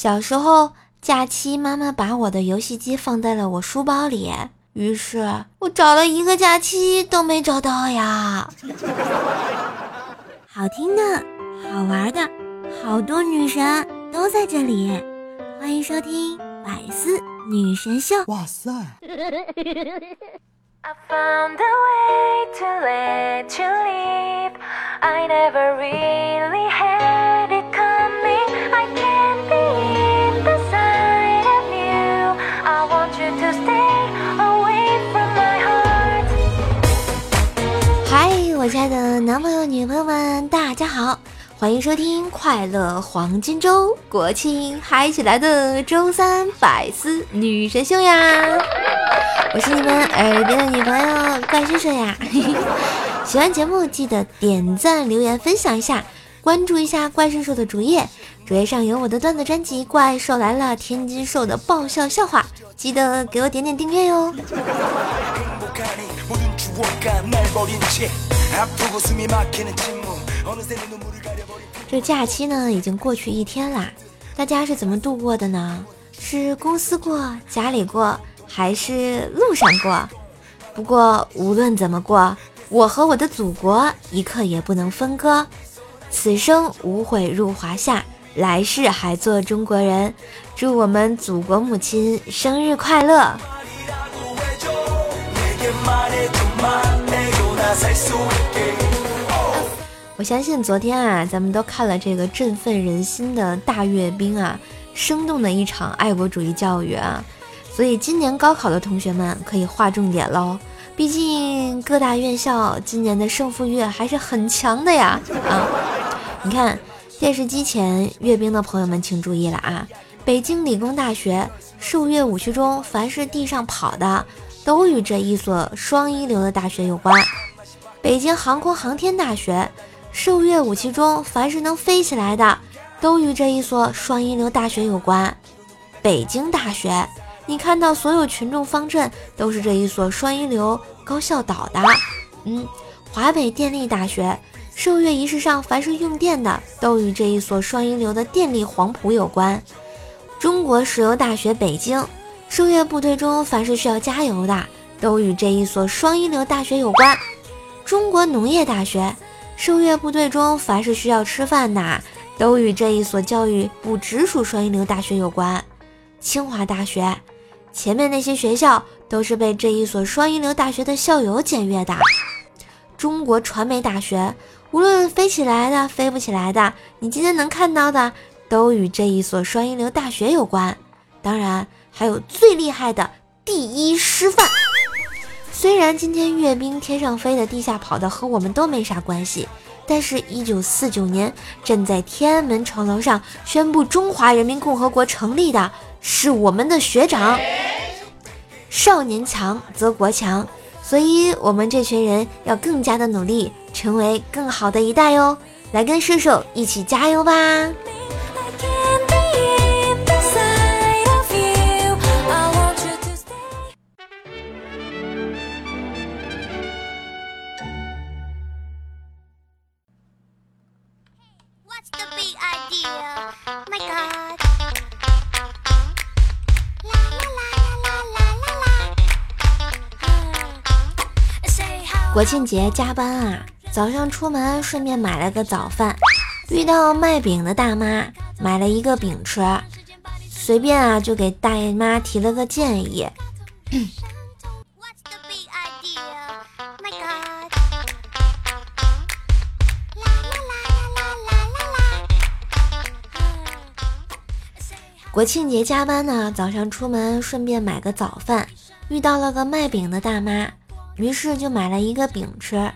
小时候假期，妈妈把我的游戏机放在了我书包里，于是我找了一个假期都没找到呀。好听的，好玩的，好多女神都在这里，欢迎收听百思女神秀。哇塞！亲爱的男朋友、女朋友们，大家好，欢迎收听快乐黄金周国庆嗨起来的周三百思女神秀呀！我是你们耳边的女朋友怪兽兽呀！喜欢节目记得点赞、留言、分享一下，关注一下怪兽兽的主页，主页上有我的段子专辑《怪兽来了》，天津兽的爆笑笑话，记得给我点点订阅哟。这假期呢，已经过去一天啦，大家是怎么度过的呢？是公司过，家里过，还是路上过？不过无论怎么过，我和我的祖国一刻也不能分割。此生无悔入华夏，来世还做中国人。祝我们祖国母亲生日快乐！我相信昨天啊，咱们都看了这个振奋人心的大阅兵啊，生动的一场爱国主义教育啊，所以今年高考的同学们可以划重点喽。毕竟各大院校今年的胜负欲还是很强的呀啊！你看电视机前阅兵的朋友们请注意了啊！北京理工大学受阅武区中，凡是地上跑的。都与这一所双一流的大学有关。北京航空航天大学，受阅武器中凡是能飞起来的，都与这一所双一流大学有关。北京大学，你看到所有群众方阵都是这一所双一流高校导的。嗯，华北电力大学，受阅仪式上凡是用电的，都与这一所双一流的电力黄埔有关。中国石油大学北京。受阅部队中，凡是需要加油的，都与这一所双一流大学有关。中国农业大学，受阅部队中，凡是需要吃饭的，都与这一所教育部直属双一流大学有关。清华大学，前面那些学校都是被这一所双一流大学的校友检阅的。中国传媒大学，无论飞起来的、飞不起来的，你今天能看到的，都与这一所双一流大学有关。当然。还有最厉害的第一师范，虽然今天阅兵天上飞的地下跑的和我们都没啥关系，但是，一九四九年站在天安门城楼上宣布中华人民共和国成立的是我们的学长。少年强则国强，所以我们这群人要更加的努力，成为更好的一代哟！来跟射手一起加油吧！国庆节加班啊，早上出门顺便买了个早饭，遇到卖饼的大妈，买了一个饼吃，随便啊就给大爷妈提了个建议。国庆节加班呢，早上出门顺便买个早饭，遇到了个卖饼的大妈。于是就买了一个饼吃，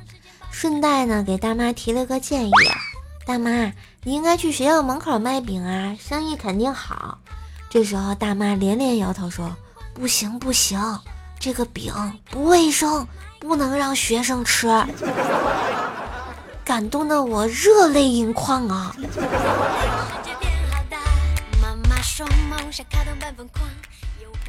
顺带呢给大妈提了个建议：大妈，你应该去学校门口卖饼啊，生意肯定好。这时候大妈连连摇头说：“不行不行，这个饼不卫生，不能让学生吃。” 感动的我热泪盈眶啊！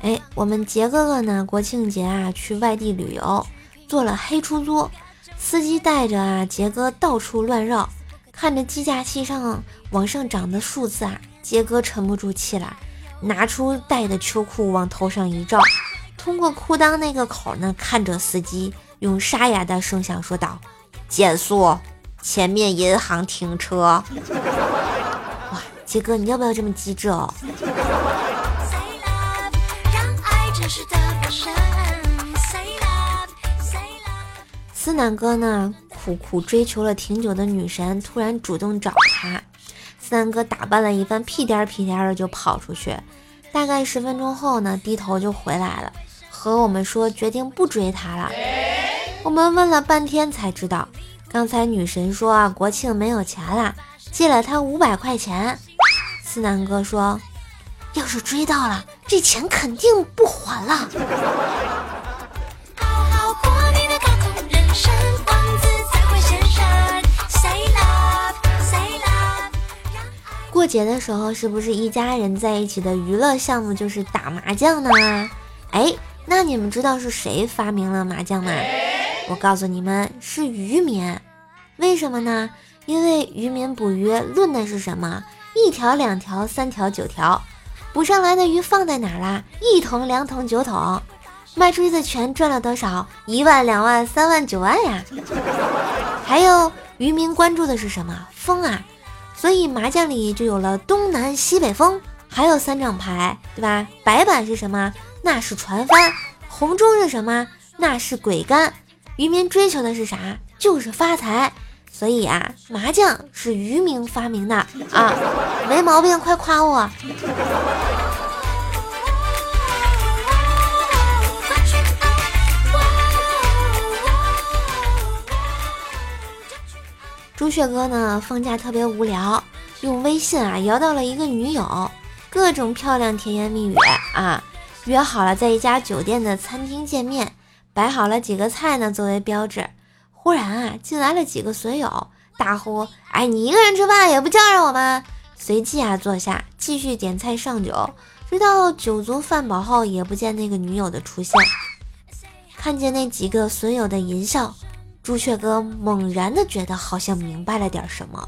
哎，我们杰哥哥呢？国庆节啊，去外地旅游。坐了黑出租，司机带着啊杰哥到处乱绕，看着计价器上往上涨的数字啊，杰哥沉不住气了，拿出带的秋裤往头上一罩，通过裤裆那个口呢，看着司机，用沙哑的声响说道：“减速，前面银行停车。”哇，杰哥，你要不要这么机智哦？思南哥呢，苦苦追求了挺久的女神突然主动找他。思南哥打扮了一番，屁颠儿屁颠儿的就跑出去。大概十分钟后呢，低头就回来了，和我们说决定不追他了。我们问了半天才知道，刚才女神说啊，国庆没有钱了，借了他五百块钱。思南哥说，要是追到了，这钱肯定不还了。过节的时候，是不是一家人在一起的娱乐项目就是打麻将呢？哎，那你们知道是谁发明了麻将吗？我告诉你们，是渔民。为什么呢？因为渔民捕鱼论的是什么？一条、两条、三条、九条，捕上来的鱼放在哪儿啦？一桶、两桶、九桶，卖出去的钱赚了多少？一万、两万、三万、九万呀！还有渔民关注的是什么？风啊！所以麻将里就有了东南西北风，还有三张牌，对吧？白板是什么？那是船帆。红中是什么？那是鬼干。渔民追求的是啥？就是发财。所以啊，麻将是渔民发明的啊，没毛病，快夸我。朱雀哥呢，放假特别无聊，用微信啊摇到了一个女友，各种漂亮甜言蜜语啊，约好了在一家酒店的餐厅见面，摆好了几个菜呢作为标志。忽然啊，进来了几个损友，大呼：“哎，你一个人吃饭也不叫上我们！”随即啊坐下继续点菜上酒，直到酒足饭饱后，也不见那个女友的出现。看见那几个损友的淫笑。朱雀哥猛然的觉得好像明白了点什么。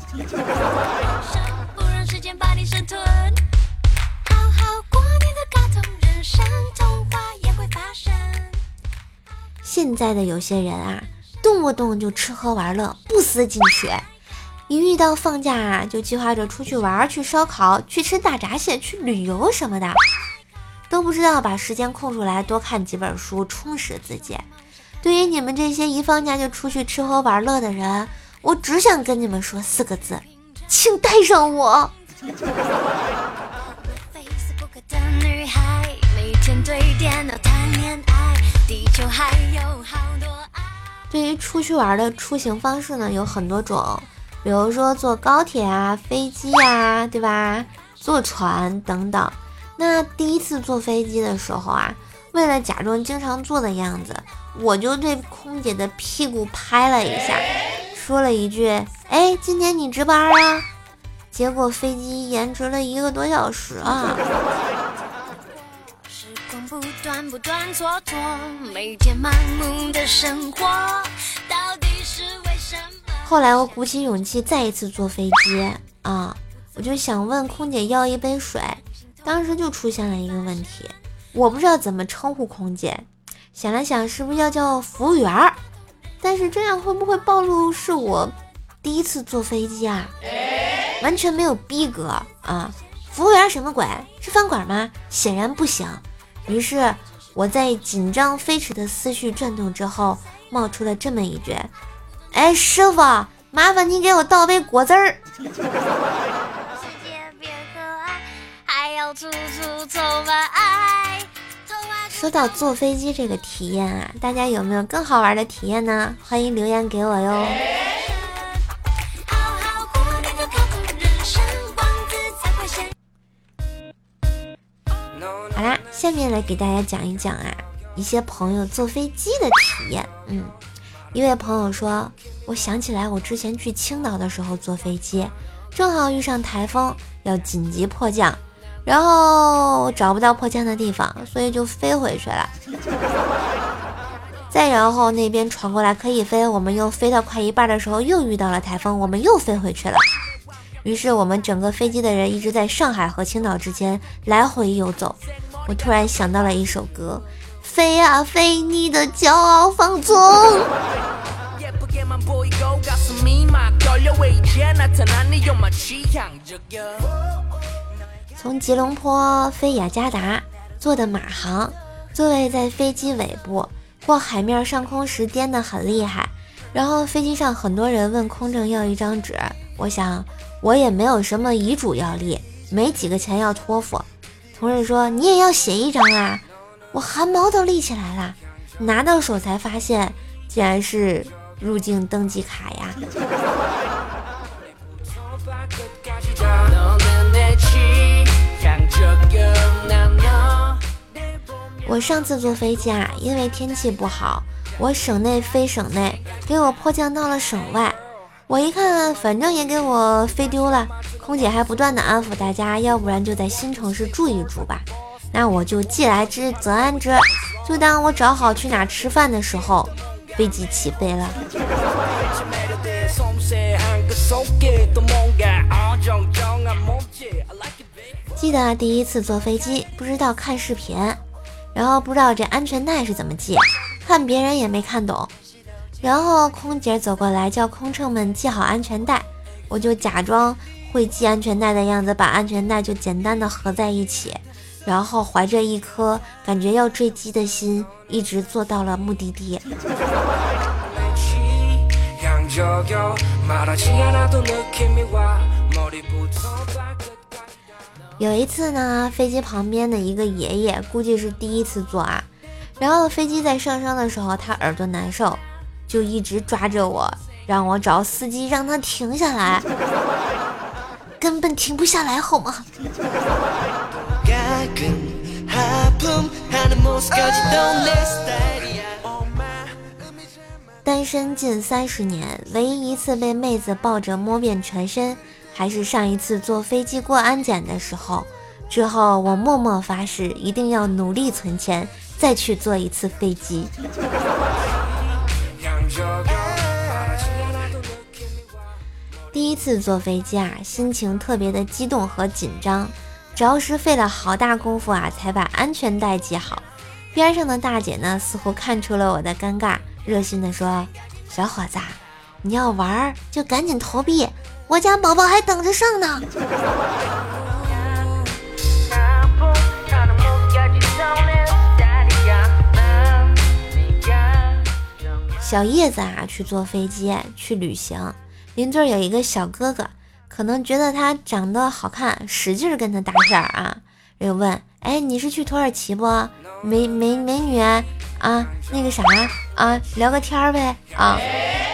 现在的有些人啊，动不动就吃喝玩乐，不思进取，一遇到放假啊，就计划着出去玩，去烧烤，去吃大闸蟹，去旅游什么的，都不知道把时间空出来多看几本书，充实自己。对于你们这些一放假就出去吃喝玩乐的人，我只想跟你们说四个字，请带上我。对于出去玩的出行方式呢，有很多种，比如说坐高铁啊、飞机呀，对吧？坐船等等。那第一次坐飞机的时候啊。为了假装经常坐的样子，我就对空姐的屁股拍了一下，说了一句：“哎，今天你值班啊？”结果飞机延迟了一个多小时啊！后来我鼓起勇气再一次坐飞机啊，我就想问空姐要一杯水，当时就出现了一个问题。我不知道怎么称呼空姐，想了想，是不是要叫服务员儿？但是这样会不会暴露是我第一次坐飞机啊？完全没有逼格啊！服务员什么鬼？是饭馆吗？显然不行。于是我在紧张飞驰的思绪转动之后，冒出了这么一句：“哎，师傅，麻烦你给我倒杯果汁儿。”说到坐飞机这个体验啊，大家有没有更好玩的体验呢？欢迎留言给我哟。好啦，下面来给大家讲一讲啊，一些朋友坐飞机的体验。嗯，一位朋友说，我想起来我之前去青岛的时候坐飞机，正好遇上台风，要紧急迫降。然后找不到破枪的地方，所以就飞回去了。再然后那边传过来可以飞，我们又飞到快一半的时候又遇到了台风，我们又飞回去了。于是我们整个飞机的人一直在上海和青岛之间来回游走。我突然想到了一首歌：飞啊飞，你的骄傲放纵。从吉隆坡飞雅加达，坐的马航，座位在飞机尾部。过海面上空时颠得很厉害，然后飞机上很多人问空乘要一张纸，我想我也没有什么遗嘱要立，没几个钱要托付。同事说你也要写一张啊，我汗毛都立起来了，拿到手才发现竟然是入境登记卡呀。我上次坐飞机啊，因为天气不好，我省内飞省内，给我迫降到了省外。我一看，反正也给我飞丢了，空姐还不断的安抚大家，要不然就在新城市住一住吧。那我就既来之则安之，就当我找好去哪吃饭的时候，飞机起飞了。记得第一次坐飞机，不知道看视频。然后不知道这安全带是怎么系，看别人也没看懂。然后空姐走过来叫空乘们系好安全带，我就假装会系安全带的样子，把安全带就简单的合在一起，然后怀着一颗感觉要坠机的心，一直坐到了目的地。有一次呢，飞机旁边的一个爷爷估计是第一次坐啊，然后飞机在上升的时候，他耳朵难受，就一直抓着我，让我找司机让他停下来，根本停不下来，好吗？单身近三十年，唯一一次被妹子抱着摸遍全身。还是上一次坐飞机过安检的时候，之后我默默发誓一定要努力存钱，再去坐一次飞机。第一次坐飞机啊，心情特别的激动和紧张，着实费了好大功夫啊，才把安全带系好。边上的大姐呢，似乎看出了我的尴尬，热心的说：“小伙子，你要玩就赶紧投币。”我家宝宝还等着上呢。小叶子啊，去坐飞机去旅行，邻座有一个小哥哥，可能觉得他长得好看，使劲跟他搭讪啊，又问：“哎，你是去土耳其不？美美美女啊，那个啥啊，聊个天呗啊。”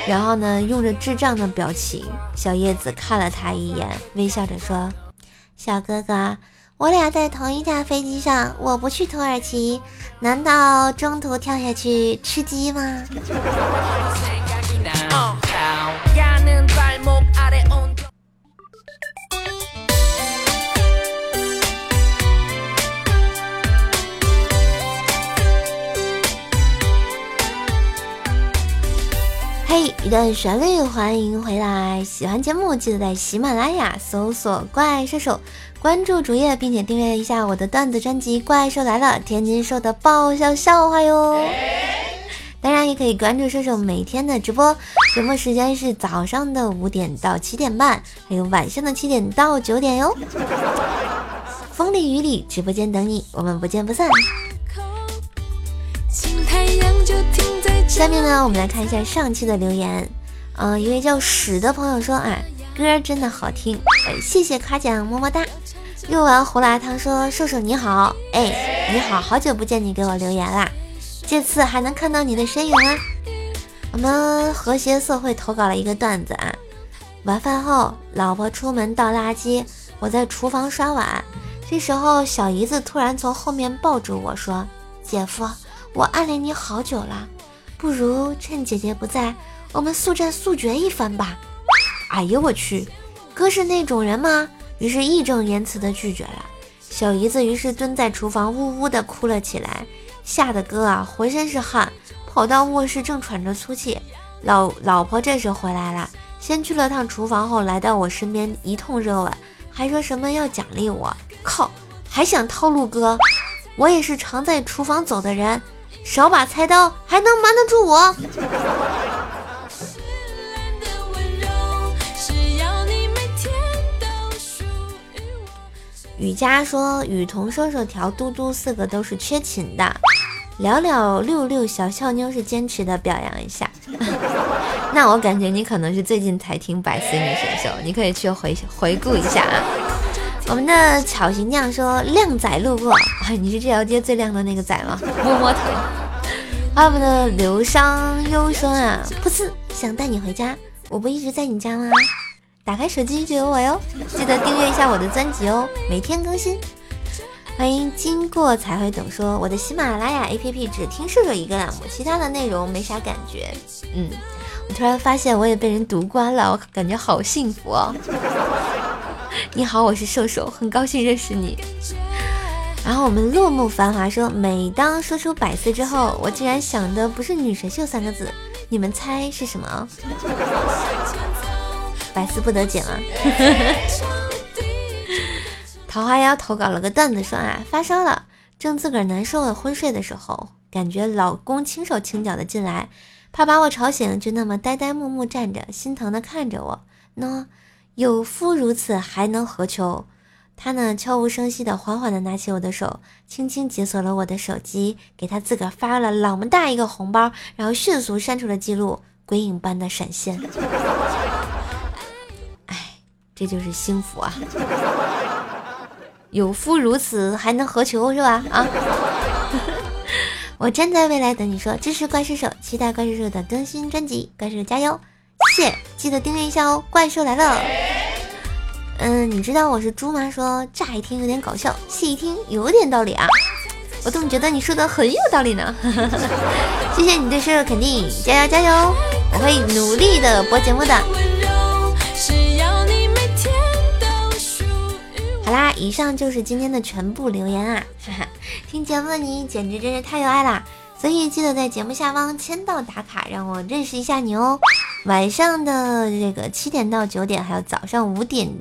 然后呢，用着智障的表情，小叶子看了他一眼，微笑着说：“小哥哥，我俩在同一架飞机上，我不去土耳其，难道中途跳下去吃鸡吗？” 段旋律，欢迎回来！喜欢节目记得在喜马拉雅搜索“怪兽手”，关注主页，并且订阅一下我的段子专辑《怪兽来了》，天津兽的爆笑笑话哟。当然也可以关注射手每天的直播，节目时间是早上的五点到七点半，还有晚上的七点到九点哟。风里雨里，直播间等你，我们不见不散。下面呢，我们来看一下上期的留言。嗯，一位叫史的朋友说：“啊，歌真的好听，谢谢夸奖，么么哒。”用完胡辣汤说：“瘦瘦你好，哎，你好好久不见，你给我留言啦，这次还能看到你的身影啊。”我们和谐社会投稿了一个段子啊，晚饭后，老婆出门倒垃圾，我在厨房刷碗，这时候小姨子突然从后面抱住我说：“姐夫，我暗恋你好久了。”不如趁姐姐不在，我们速战速决一番吧！哎呦我去，哥是那种人吗？于是义正言辞的拒绝了。小姨子于是蹲在厨房呜呜的哭了起来，吓得哥啊浑身是汗，跑到卧室，正喘着粗气。老老婆这时回来了，先去了趟厨房，后来到我身边一通热吻，还说什么要奖励我。靠，还想套路哥？我也是常在厨房走的人，少把菜刀还能瞒得住我？雨佳说：“雨桐、收收条、嘟嘟四个都是缺勤的，聊聊六六小俏妞是坚持的，表扬一下。那我感觉你可能是最近才听百思女神秀，你可以去回回顾一下啊。我们的巧行酱说：靓仔路过，你是这条街最靓的那个仔吗？摸摸头。我们的流伤忧伤啊，噗呲，想带你回家，我不一直在你家吗？”打开手机就有我哟，记得订阅一下我的专辑哦，每天更新。欢迎经过才会懂说，我的喜马拉雅 APP 只听瘦瘦一个栏目，其他的内容没啥感觉。嗯，我突然发现我也被人读关了，我感觉好幸福哦。你好，我是瘦瘦，很高兴认识你。然后我们落幕繁华说，每当说出百思之后，我竟然想的不是女神秀三个字，你们猜是什么？百思不得解了。桃花妖投稿了个段子说啊，发烧了，正自个儿难受的昏睡的时候，感觉老公轻手轻脚的进来，怕把我吵醒，就那么呆呆木木站着，心疼的看着我。喏，有夫如此还能何求？他呢，悄无声息的缓缓的拿起我的手，轻轻解锁了我的手机，给他自个儿发了老么大一个红包，然后迅速删除了记录，鬼影般的闪现。哎这就是幸福啊！有夫如此，还能何求是吧？啊！我站在未来等你说，支持怪兽手，期待怪兽手的更新专辑，怪兽加油！谢，记得订阅一下哦！怪兽来了。嗯，你知道我是猪吗？说乍一听有点搞笑，细一听有点道理啊！我怎么觉得你说的很有道理呢？谢谢你对兽兽肯定，加油加油！我会努力的播节目的。好啦，以上就是今天的全部留言啊！哈哈，听节目的你简直真是太有爱啦！所以记得在节目下方签到打卡，让我认识一下你哦。晚上的这个七点到九点，还有早上五点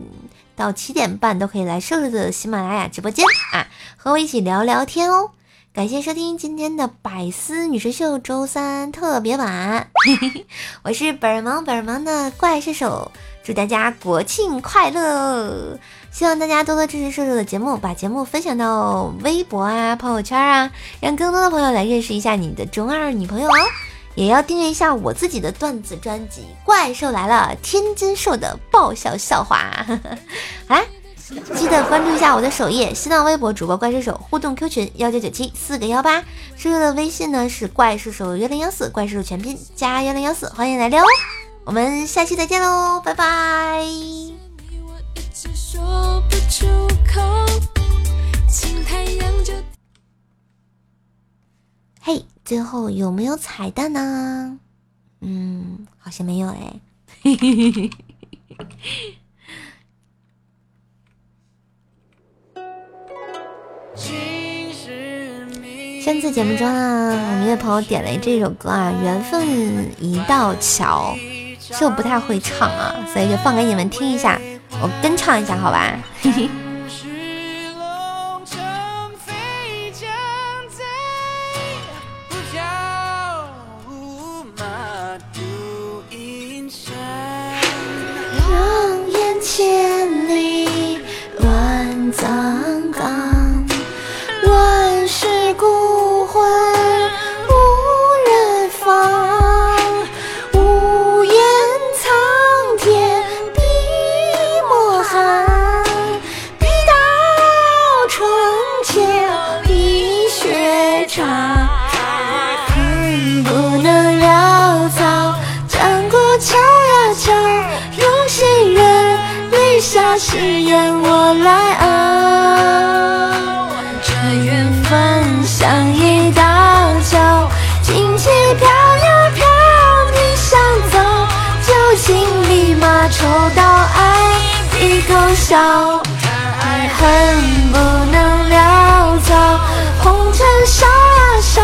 到七点半，都可以来瘦瘦的喜马拉雅直播间啊，和我一起聊聊天哦。感谢收听今天的百思女神秀周三特别版，我是本儿萌本儿萌的怪射手，祝大家国庆快乐！希望大家多多支持瘦瘦的节目，把节目分享到微博啊、朋友圈啊，让更多的朋友来认识一下你的中二女朋友哦。也要订阅一下我自己的段子专辑《怪兽来了》，天津兽的爆笑笑话。好啦，记得关注一下我的首页，新浪微博主播怪兽手互动 Q 群幺九九七四个幺八，瘦瘦的微信呢是怪兽手幺零幺四，怪兽手全拼加幺零幺四，欢迎来撩。我们下期再见喽，拜拜。嘿，最后有没有彩蛋呢？嗯，好像没有哎。上次节目中啊，我们一位朋友点了这首歌啊，《缘分一道桥》，是我不太会唱啊，所以就放给你们听一下。我跟唱一下，好吧。誓言我来熬，这缘分像一道桥，荆棘飘呀飘，你想走就请立马抽刀，爱一口笑，爱恨不能潦草，红尘烧啊烧，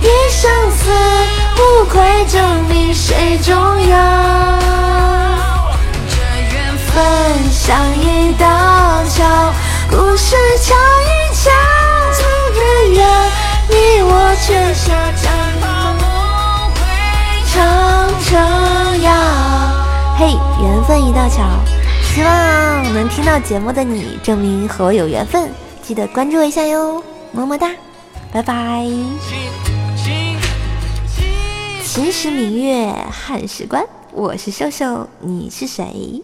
一生死。不愧证明谁重。像一道桥，故事敲一敲，走得远，你我却下战梦回长城谣。嘿，缘分一道桥，希望能听到节目的你，证明和我有缘分，记得关注一下哟，么么哒，拜拜。秦时明月汉时关，我是秀秀，你是谁？